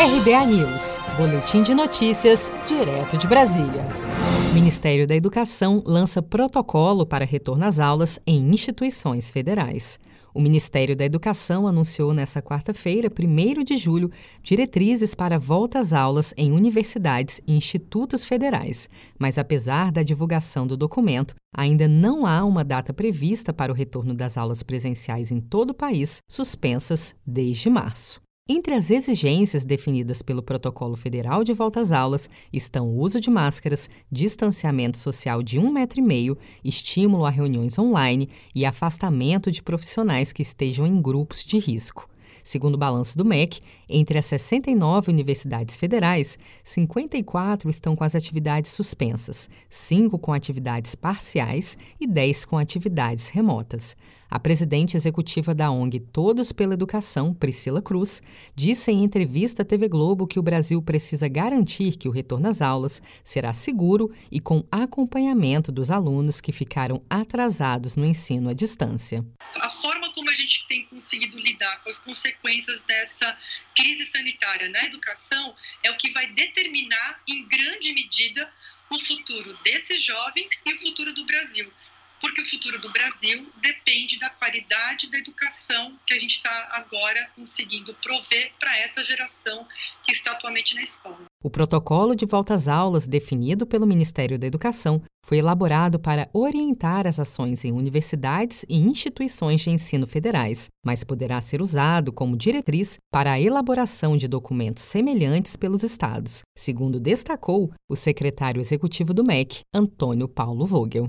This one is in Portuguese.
RBA News, Boletim de Notícias, direto de Brasília. O Ministério da Educação lança protocolo para retorno às aulas em instituições federais. O Ministério da Educação anunciou nesta quarta-feira, 1 de julho, diretrizes para volta às aulas em universidades e institutos federais. Mas, apesar da divulgação do documento, ainda não há uma data prevista para o retorno das aulas presenciais em todo o país, suspensas desde março. Entre as exigências definidas pelo Protocolo Federal de Volta às Aulas estão o uso de máscaras, distanciamento social de um metro e meio, estímulo a reuniões online e afastamento de profissionais que estejam em grupos de risco. Segundo o balanço do MEC, entre as 69 universidades federais, 54 estão com as atividades suspensas, 5 com atividades parciais e 10 com atividades remotas. A presidente executiva da ONG Todos pela Educação, Priscila Cruz, disse em entrevista à TV Globo que o Brasil precisa garantir que o retorno às aulas será seguro e com acompanhamento dos alunos que ficaram atrasados no ensino à distância. A forma gente tem conseguido lidar com as consequências dessa crise sanitária na educação é o que vai determinar, em grande medida, o futuro desses jovens e o futuro do Brasil porque o futuro do Brasil depende da qualidade da educação que a gente está agora conseguindo prover para essa geração que está atualmente na escola. O protocolo de volta às aulas, definido pelo Ministério da Educação, foi elaborado para orientar as ações em universidades e instituições de ensino federais, mas poderá ser usado como diretriz para a elaboração de documentos semelhantes pelos estados, segundo destacou o secretário executivo do MEC, Antônio Paulo Vogel.